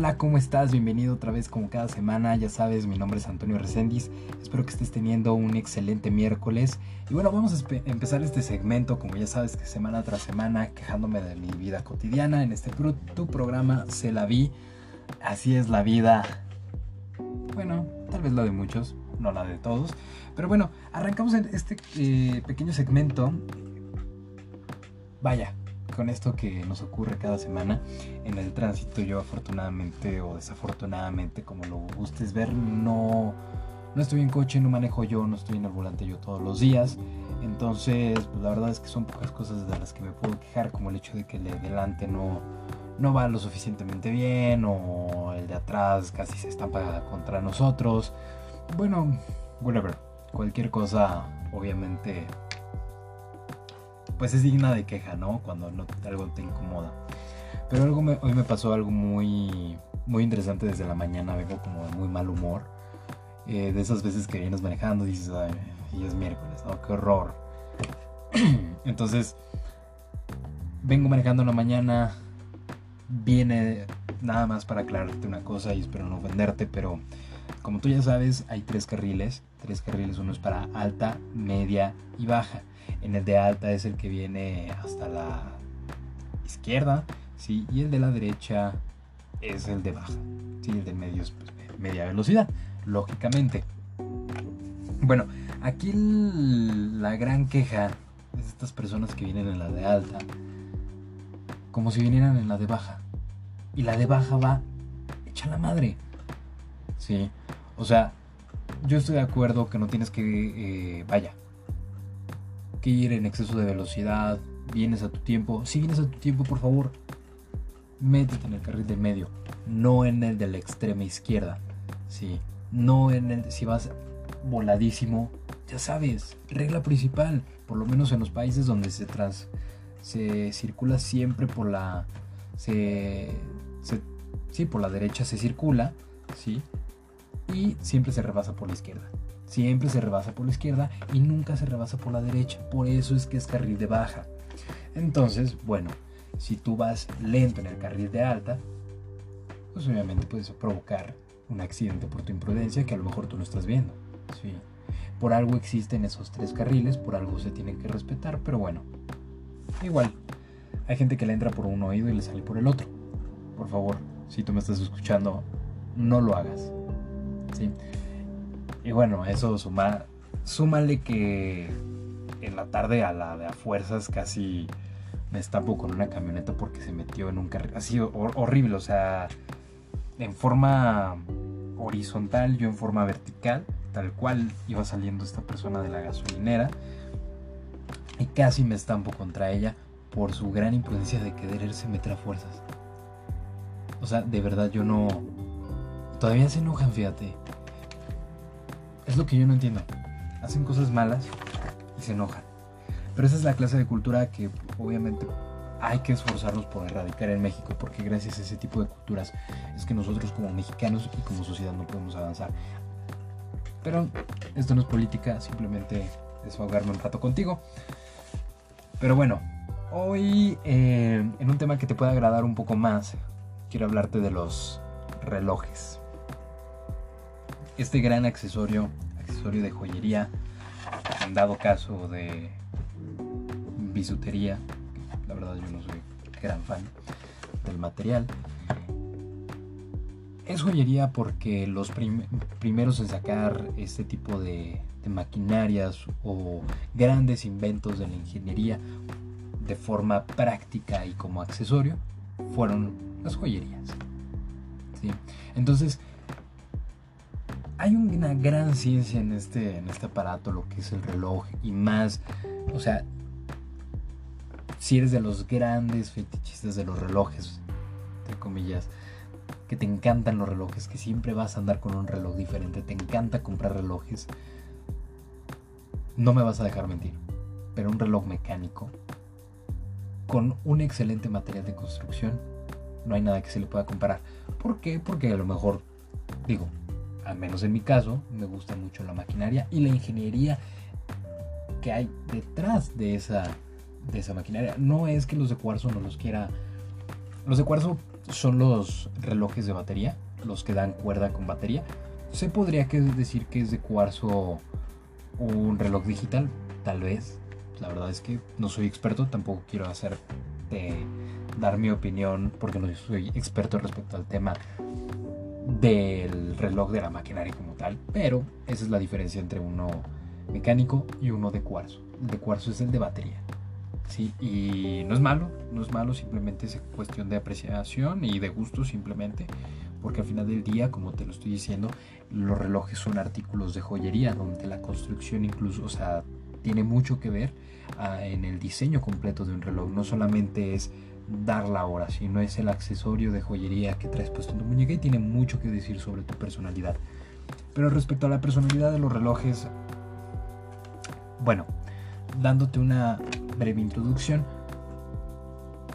Hola, ¿cómo estás? Bienvenido otra vez como cada semana. Ya sabes, mi nombre es Antonio Reséndiz. Espero que estés teniendo un excelente miércoles. Y bueno, vamos a empezar este segmento, como ya sabes, que semana tras semana, quejándome de mi vida cotidiana en este tu programa Se la vi. Así es la vida. Bueno, tal vez la de muchos, no la de todos. Pero bueno, arrancamos en este eh, pequeño segmento. Vaya, con esto que nos ocurre cada semana en el tránsito. Yo afortunadamente o desafortunadamente, como lo gustes ver, no, no estoy en coche, no manejo yo, no estoy en el volante yo todos los días. Entonces, pues, la verdad es que son pocas cosas de las que me puedo quejar, como el hecho de que el de delante no, no va lo suficientemente bien o el de atrás casi se estampa contra nosotros. Bueno, whatever. Cualquier cosa, obviamente, pues es digna de queja, ¿no? Cuando algo te incomoda. Pero algo hoy me pasó algo muy, muy interesante desde la mañana, vengo como de muy mal humor. Eh, de esas veces que vienes manejando y dices, ay, es miércoles, ¿no? Qué horror. Entonces, vengo manejando en la mañana, viene nada más para aclararte una cosa y espero no ofenderte, pero como tú ya sabes, hay tres carriles. Tres carriles, uno es para alta, media y baja. En el de alta es el que viene hasta la izquierda, ¿sí? Y el de la derecha es el de baja, ¿sí? El de medio es pues, media velocidad, lógicamente. Bueno, aquí la gran queja es estas personas que vienen en la de alta, como si vinieran en la de baja. Y la de baja va hecha la madre. Sí, o sea, yo estoy de acuerdo que no tienes que, eh, vaya, que ir en exceso de velocidad, vienes a tu tiempo. Si vienes a tu tiempo, por favor, métete en el carril de medio, no en el de la extrema izquierda. Sí, no en el si vas voladísimo, ya sabes, regla principal, por lo menos en los países donde se tras se circula siempre por la se, se sí, por la derecha se circula, sí, y siempre se rebasa por la izquierda. Siempre se rebasa por la izquierda y nunca se rebasa por la derecha. Por eso es que es carril de baja. Entonces, bueno, si tú vas lento en el carril de alta, pues obviamente puedes provocar un accidente por tu imprudencia que a lo mejor tú no estás viendo. Sí. Por algo existen esos tres carriles, por algo se tienen que respetar, pero bueno, igual, hay gente que le entra por un oído y le sale por el otro. Por favor, si tú me estás escuchando, no lo hagas. ¿Sí? Y bueno, eso suma, súmale que en la tarde a la de a fuerzas casi me estampo con una camioneta porque se metió en un carril así horrible, o sea, en forma horizontal, yo en forma vertical, tal cual iba saliendo esta persona de la gasolinera y casi me estampo contra ella por su gran imprudencia de quererse meter a fuerzas. O sea, de verdad yo no... Todavía se enojan, fíjate. Es lo que yo no entiendo. Hacen cosas malas y se enojan. Pero esa es la clase de cultura que obviamente hay que esforzarnos por erradicar en México, porque gracias a ese tipo de culturas es que nosotros como mexicanos y como sociedad no podemos avanzar. Pero esto no es política, simplemente desahogarme un rato contigo. Pero bueno, hoy eh, en un tema que te puede agradar un poco más, quiero hablarte de los relojes este gran accesorio, accesorio de joyería, en dado caso de bisutería, la verdad yo no soy gran fan del material. Es joyería porque los primeros en sacar este tipo de, de maquinarias o grandes inventos de la ingeniería de forma práctica y como accesorio fueron las joyerías. ¿sí? Entonces, hay una gran ciencia en este, en este aparato, lo que es el reloj y más, o sea, si eres de los grandes fetichistas de los relojes, entre comillas, que te encantan los relojes, que siempre vas a andar con un reloj diferente, te encanta comprar relojes, no me vas a dejar mentir, pero un reloj mecánico con un excelente material de construcción, no hay nada que se le pueda comparar. ¿Por qué? Porque a lo mejor, digo, al menos en mi caso, me gusta mucho la maquinaria y la ingeniería que hay detrás de esa, de esa maquinaria. No es que los de cuarzo no los quiera... Los de cuarzo son los relojes de batería, los que dan cuerda con batería. Se podría decir que es de cuarzo un reloj digital, tal vez. La verdad es que no soy experto, tampoco quiero hacer dar mi opinión porque no soy experto respecto al tema del reloj de la maquinaria como tal, pero esa es la diferencia entre uno mecánico y uno de cuarzo. El de cuarzo es el de batería. Sí, y no es malo, no es malo, simplemente es cuestión de apreciación y de gusto simplemente, porque al final del día, como te lo estoy diciendo, los relojes son artículos de joyería, donde la construcción incluso, o sea, tiene mucho que ver ah, en el diseño completo de un reloj, no solamente es dar la hora, sino es el accesorio de joyería que traes puesto en tu muñeca y tiene mucho que decir sobre tu personalidad. Pero respecto a la personalidad de los relojes, bueno, dándote una breve introducción,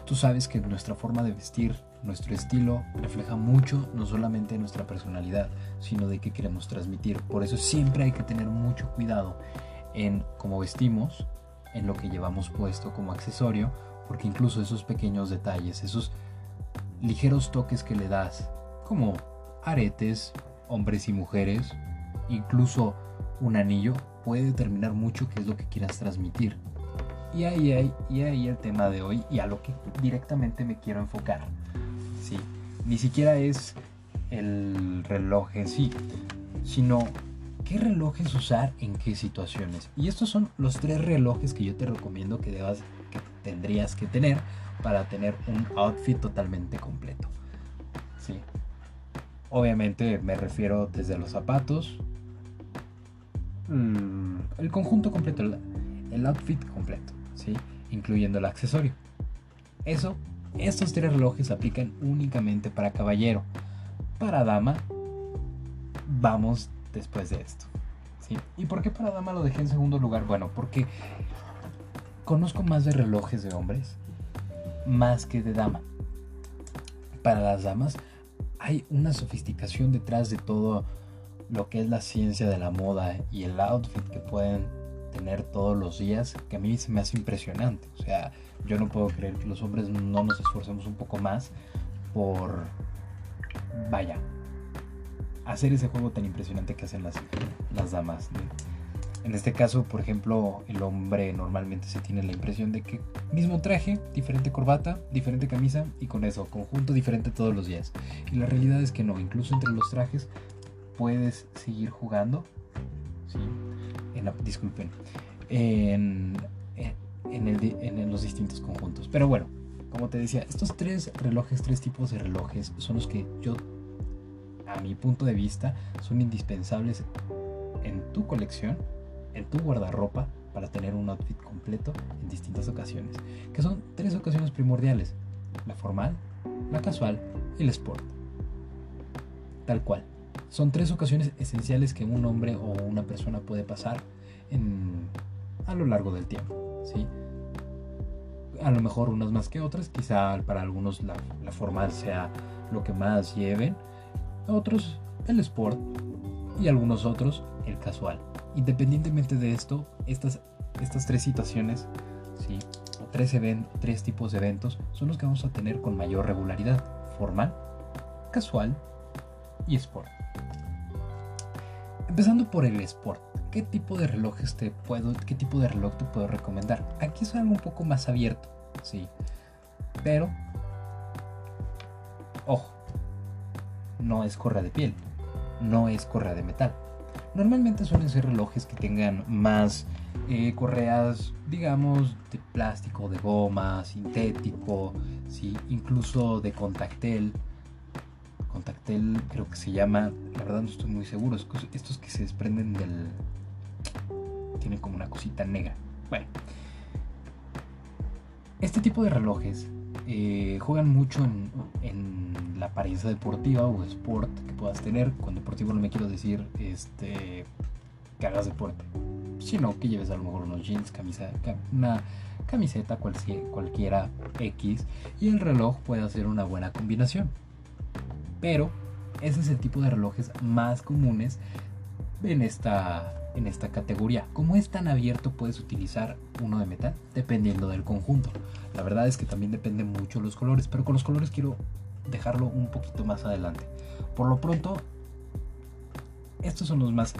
tú sabes que nuestra forma de vestir, nuestro estilo, refleja mucho no solamente nuestra personalidad, sino de qué queremos transmitir. Por eso siempre hay que tener mucho cuidado en cómo vestimos, en lo que llevamos puesto como accesorio, porque incluso esos pequeños detalles, esos ligeros toques que le das, como aretes, hombres y mujeres, incluso un anillo, puede determinar mucho qué es lo que quieras transmitir. Y ahí, hay, y ahí el tema de hoy y a lo que directamente me quiero enfocar. ¿sí? Ni siquiera es el reloj en sí, sino qué relojes usar en qué situaciones. Y estos son los tres relojes que yo te recomiendo que, debas, que tendrías que tener para tener un outfit totalmente completo. ¿sí? Obviamente me refiero desde los zapatos, Mm, el conjunto completo, el, outfit completo, ¿sí? incluyendo el accesorio. Eso, estos tres relojes aplican únicamente para caballero. Para dama, vamos después de esto. ¿Y por qué para dama lo dejé en segundo lugar? Bueno, porque conozco más de relojes de hombres, más que de dama. Para las damas hay una sofisticación detrás de todo lo que es la ciencia de la moda y el outfit que pueden tener todos los días, que a mí se me hace impresionante. O sea, yo no puedo creer que los hombres no nos esforcemos un poco más por, vaya, hacer ese juego tan impresionante que hacen las, las damas. En este caso, por ejemplo, el hombre normalmente se tiene la impresión de que mismo traje, diferente corbata, diferente camisa y con eso, conjunto diferente todos los días. Y la realidad es que no, incluso entre los trajes puedes seguir jugando. En disculpen. En, en, los distintos conjuntos. Pero bueno, como te decía, estos tres relojes, tres tipos de relojes, son los que yo, a mi punto de vista, son indispensables en tu colección, en tu guardarropa, para tener un outfit completo en distintas ocasiones. Que son tres ocasiones primordiales. La formal, la casual y el sport. Tal cual. Son tres ocasiones esenciales que un hombre o una persona puede pasar a lo largo del tiempo. ¿sí? A lo mejor unas más que otras, quizá para algunos la, formal sea lo que más lleven, otros el sport y algunos otros el casual. Independientemente de esto, estas, estas tres situaciones, ¿sí? tres, tres tipos de eventos, son los que vamos a tener con mayor regularidad. Formal, casual y sport. Empezando por el sport, ¿qué tipo de relojes te puedo, qué tipo de reloj te puedo recomendar? Aquí es algo un poco más abierto, sí, pero ojo, no es correa de piel, no es correa de metal. Normalmente suelen ser relojes que tengan más eh, correas, digamos, de plástico, de goma, sintético, ¿sí? incluso de contactel Contactel creo que se llama, la verdad no estoy muy seguro, estos que se desprenden del... Tiene como una cosita negra. Bueno, este tipo de relojes eh, juegan mucho en, la apariencia deportiva o sport que puedas tener. Con deportivo no me quiero decir este, que hagas deporte, sino que lleves a lo mejor unos jeans, camisa, una camiseta cualquiera X y el reloj puede hacer una buena combinación. Pero ese es el tipo de relojes más comunes en esta, en esta categoría. Como es tan abierto, puedes utilizar uno de metal dependiendo del conjunto. La verdad es que también dependen mucho los colores, pero con los colores quiero dejarlo un poquito más adelante. Por lo pronto, estos son los más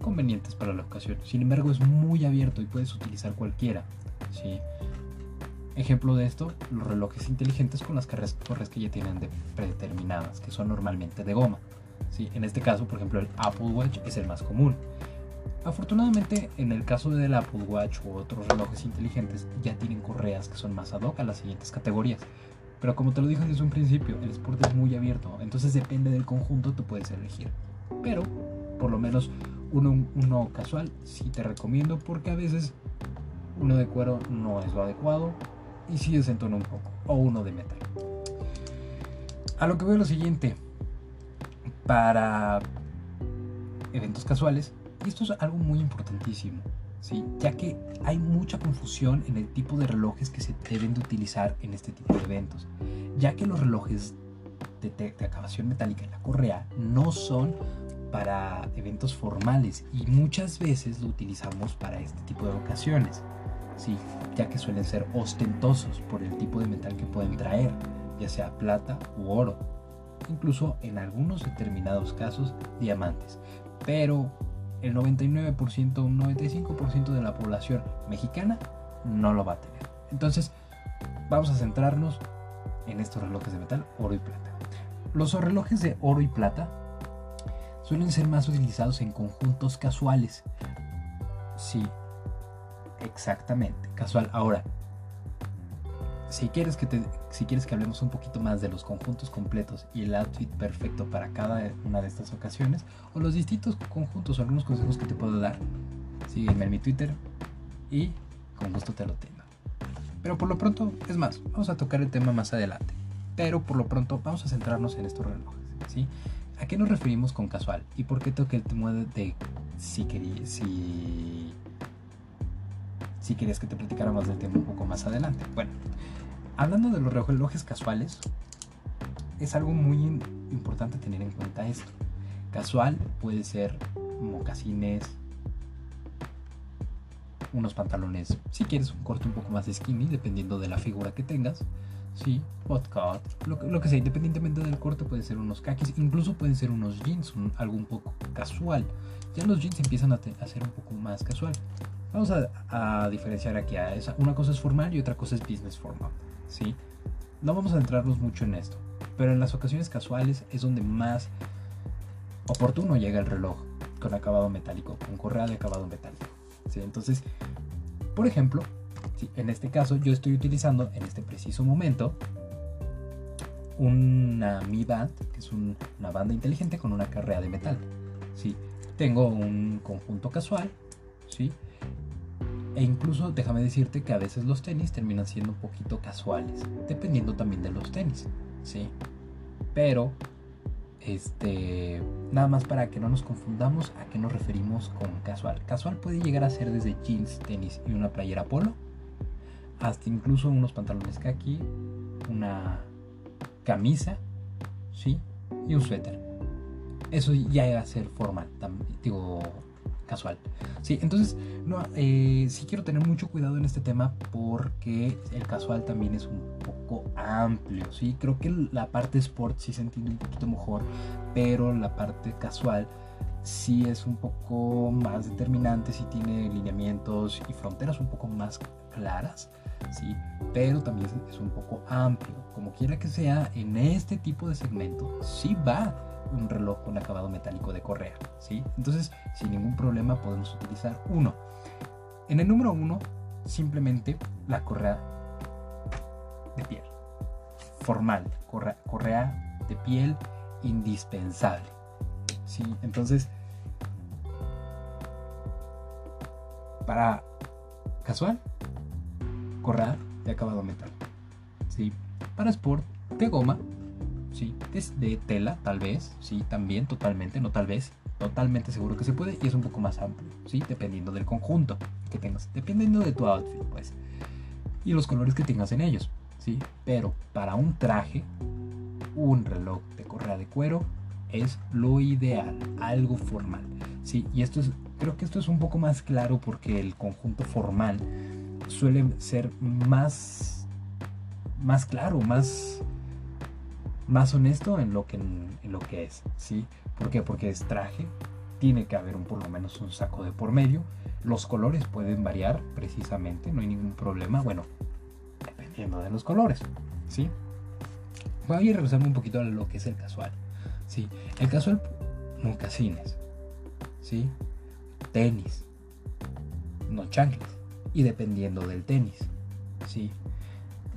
convenientes para la ocasión. Sin embargo, es muy abierto y puedes utilizar cualquiera. ¿sí? Ejemplo de esto, los relojes inteligentes con las correas que ya tienen de predeterminadas, que son normalmente de goma. ¿sí? En este caso, por ejemplo, el Apple Watch es el más común. Afortunadamente, en el caso del Apple Watch u otros relojes inteligentes, ya tienen correas que son más ad hoc a las siguientes categorías. Pero como te lo dije desde un principio, el sport es muy abierto, entonces depende del conjunto, tú puedes elegir. Pero, por lo menos, uno, uno casual sí te recomiendo porque a veces uno de cuero no es lo adecuado y sí desentona un poco, o uno de metal. A lo que veo lo siguiente, para eventos casuales, y esto es algo muy importantísimo, ¿sí? ya que hay mucha confusión en el tipo de relojes que se deben de utilizar en este tipo de eventos, ya que los relojes de, acabación metálica en la correa no son para eventos formales y muchas veces lo utilizamos para este tipo de ocasiones, ¿sí? ya que suelen ser ostentosos por el tipo de metal que pueden traer, ya sea plata u oro, incluso en algunos determinados casos diamantes. Pero el 99%, un 95% de la población mexicana no lo va a tener. Entonces, vamos a centrarnos en estos relojes de metal, oro y plata. Los relojes de oro y plata suelen ser más utilizados en conjuntos casuales. Sí, exactamente, casual. Ahora, si quieres que te, si quieres que hablemos un poquito más de los conjuntos completos y el outfit perfecto para cada una de estas ocasiones o los distintos conjuntos o algunos consejos que te puedo dar, sígueme en mi Twitter y con gusto te lo tengo. Pero por lo pronto, es más, vamos a tocar el tema más adelante. Pero por lo pronto vamos a centrarnos en estos relojes, ¿sí? ¿A qué nos referimos con casual? ¿Y por qué toqué el tema de si querías, si, querías que te platicara más del tema un poco más adelante? Bueno, Hablando de los relojes casuales, es algo muy importante tener en cuenta esto. Casual puede ser mocasines, unos pantalones, si quieres un corte un poco más skinny, dependiendo de la figura que tengas. Sí, podcast, lo, que sea, independientemente del corte, puede ser unos kakis, incluso pueden ser unos jeans, algo un poco casual. Ya los jeans empiezan a, a ser un poco más casual. Vamos a, diferenciar aquí. A esa. Una cosa es formal y otra cosa es business formal. ¿sí? No vamos a centrarnos mucho en esto, pero en las ocasiones casuales es donde más oportuno llega el reloj con acabado metálico, con correa de acabado metálico. ¿sí? Entonces, por ejemplo, en este caso yo estoy utilizando en este preciso momento una Mi Band, que es una banda inteligente con una correa de metal. ¿sí? Tengo un conjunto casual, ¿sí? E incluso déjame decirte que a veces los tenis terminan siendo un poquito casuales, dependiendo también de los tenis, ¿sí? Pero, este, nada más para que no nos confundamos a qué nos referimos con casual. Casual puede llegar a ser desde jeans, tenis y una playera polo, hasta incluso unos pantalones kaki, una camisa, ¿sí? Y un suéter. Eso ya va a ser formal, digo, casual. Sí, entonces, no, eh, sí quiero tener mucho cuidado en este tema porque el casual también es un poco amplio, ¿sí? Creo que la parte sport sí se entiende un poquito mejor, pero la parte casual sí es un poco más determinante, sí tiene lineamientos y fronteras un poco más claras, ¿sí? Pero también es un poco amplio. Como quiera que sea, en este tipo de segmento sí va un reloj con acabado metálico de correa, ¿sí? Entonces, sin ningún problema podemos utilizar uno. En el número uno, simplemente la correa de piel. Formal, correa, de piel indispensable. ¿sí? Entonces, para casual, correa de acabado metal. ¿sí? Para sport, de goma sí, es de tela, tal vez, sí, también, totalmente, no tal vez, totalmente seguro que se puede y es un poco más amplio, sí, dependiendo del conjunto que tengas, dependiendo de tu outfit, pues, y los colores que tengas en ellos, sí, pero para un traje, un reloj de correa de cuero es lo ideal, algo formal, sí, y esto es, creo que esto es un poco más claro porque el conjunto formal suele ser más, más claro, más más honesto en lo que, en lo que es, ¿sí? ¿Por qué? Porque es traje, tiene que haber un, por lo menos un saco de por medio, los colores pueden variar precisamente, no hay ningún problema, bueno, dependiendo de los colores, ¿sí? Voy a regresarme un poquito a lo que es el casual, ¿sí? El casual, mocasines, ¿sí? Tenis, no chanclas, y dependiendo del tenis, ¿sí?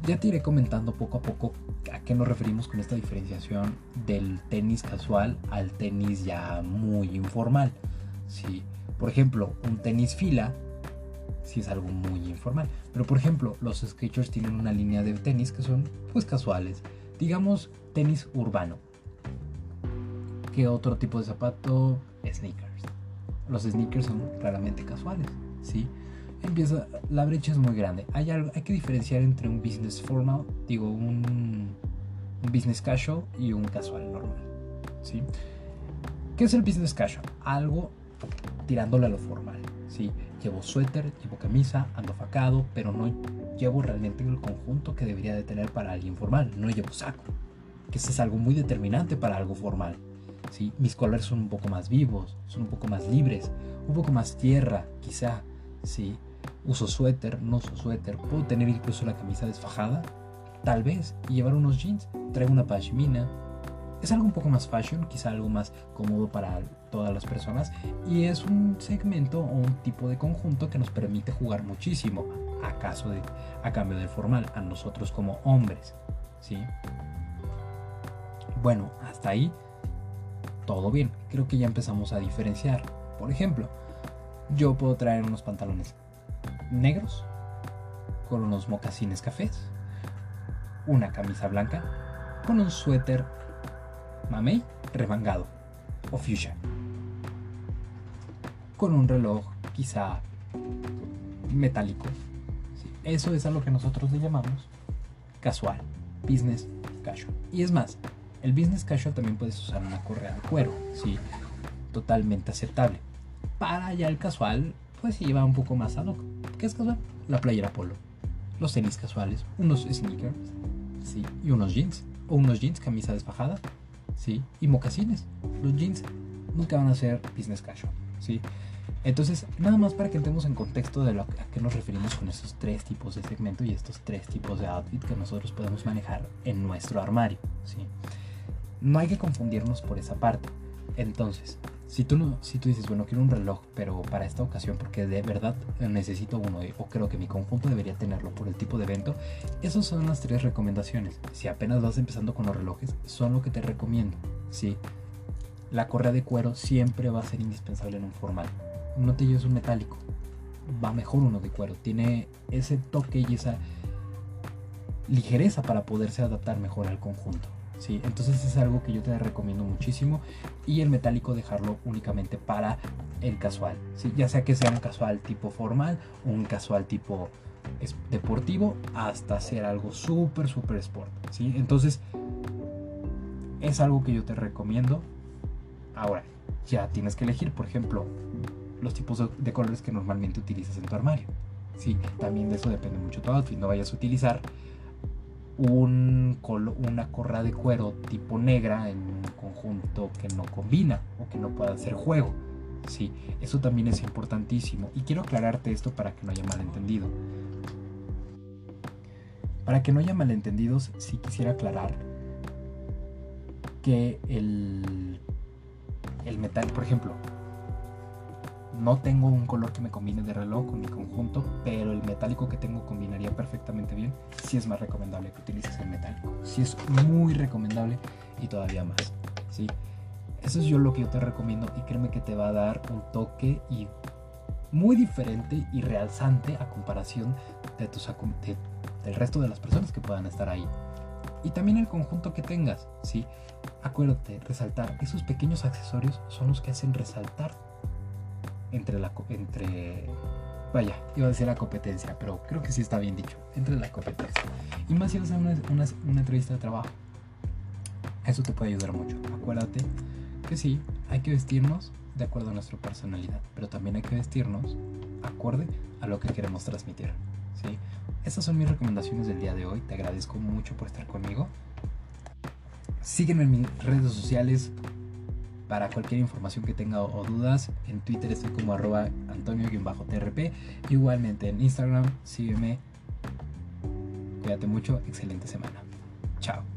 Ya te iré comentando poco a poco a qué nos referimos con esta diferenciación del tenis casual al tenis ya muy informal. ¿sí? Por ejemplo, un tenis fila sí es algo muy informal. Pero por ejemplo, los Skechers tienen una línea de tenis que son pues casuales. Digamos tenis urbano. ¿Qué otro tipo de zapato? Sneakers. Los sneakers son claramente casuales, ¿sí? Empieza, la brecha es muy grande. Hay, hay que diferenciar entre un business formal, digo, un, business casual y un casual normal. ¿sí? ¿Qué es el business casual? Algo tirándole a lo formal. ¿sí? Llevo suéter, llevo camisa, ando facado, pero no llevo realmente el conjunto que debería de tener para alguien formal. No llevo saco, que eso es algo muy determinante para algo formal. ¿sí? Mis colores son un poco más vivos, son un poco más libres, un poco más tierra, quizá. ¿sí? Uso suéter, no uso suéter, puedo tener incluso la camisa desfajada, tal vez, y llevar unos jeans, traigo una pashmina. Es algo un poco más fashion, quizá algo más cómodo para todas las personas, y es un segmento o un tipo de conjunto que nos permite jugar muchísimo, a, a cambio del formal, a nosotros como hombres. ¿sí? Bueno, hasta ahí todo bien. Creo que ya empezamos a diferenciar. Por ejemplo, yo puedo traer unos pantalones negros con unos mocasines cafés, una camisa blanca con un suéter mamey remangado o fuchsia, con un reloj quizá metálico. eso es a lo que nosotros le llamamos casual, business casual. Y es más, el business casual también puedes usar una correa de cuero, ¿sí? totalmente aceptable. Para ya el casual, pues se lleva un poco más a lo ¿Qué es casual? La playera polo, los tenis casuales, unos sneakers, ¿sí? Y unos jeans, o unos jeans, camisa desfajada, ¿sí? Y mocasines. Los jeans nunca van a ser business casual, ¿sí? Entonces, nada más para que entremos en contexto de lo a qué nos referimos con estos tres tipos de segmento y estos tres tipos de outfit que nosotros podemos manejar en nuestro armario, ¿sí? No hay que confundirnos por esa parte. Entonces, si tú, no, si tú dices, bueno, quiero un reloj, pero para esta ocasión, porque de verdad necesito uno, o creo que mi conjunto debería tenerlo por el tipo de evento, esas son las tres recomendaciones. Si apenas vas empezando con los relojes, son lo que te recomiendo. ¿sí? La correa de cuero siempre va a ser indispensable en un formal. No te lleves un metálico, va mejor uno de cuero. Tiene ese toque y esa ligereza para poderse adaptar mejor al conjunto. ¿Sí? Entonces es algo que yo te recomiendo muchísimo y el metálico dejarlo únicamente para el casual, ¿sí? ya sea que sea un casual tipo formal un casual tipo deportivo hasta ser algo súper súper sport, ¿sí? Entonces es algo que yo te recomiendo. Ahora, ya tienes que elegir, por ejemplo, los tipos de, colores que normalmente utilizas en tu armario. Sí, también de eso depende mucho tu outfit. No vayas a utilizar un una correa de cuero tipo negra en un conjunto que no combina o que no pueda hacer juego. Sí, eso también es importantísimo. Y quiero aclararte esto para que no haya malentendido. Para que no haya malentendidos, sí quisiera aclarar que el, el metal, por ejemplo, no tengo un color que me combine de reloj con mi conjunto, pero el metálico que tengo combinaría perfectamente bien. Si es más recomendable que utilices el metálico. Si es muy recomendable y todavía más. ¿sí? Eso es yo lo que yo te recomiendo y créeme que te va a dar un toque y muy diferente y realzante a comparación de tus, del resto de las personas que puedan estar ahí. Y también el conjunto que tengas, ¿sí? Acuérdate, resaltar. Esos pequeños accesorios son los que hacen resaltar entre la entre vaya, iba a decir la competencia, pero creo que sí está bien dicho, entre la competencia. Y más si vas a una, una, entrevista de trabajo. Eso te puede ayudar mucho. Acuérdate que sí, hay que vestirnos de acuerdo a nuestra personalidad, pero también hay que vestirnos acorde a lo que queremos transmitir. ¿sí? Estas son mis recomendaciones del día de hoy. Te agradezco mucho por estar conmigo. Sígueme en mis redes sociales para cualquier información que tenga o, dudas. En Twitter estoy como arroba antonio-trp. Igualmente en Instagram, sígueme. Cuídate mucho, excelente semana. Chao.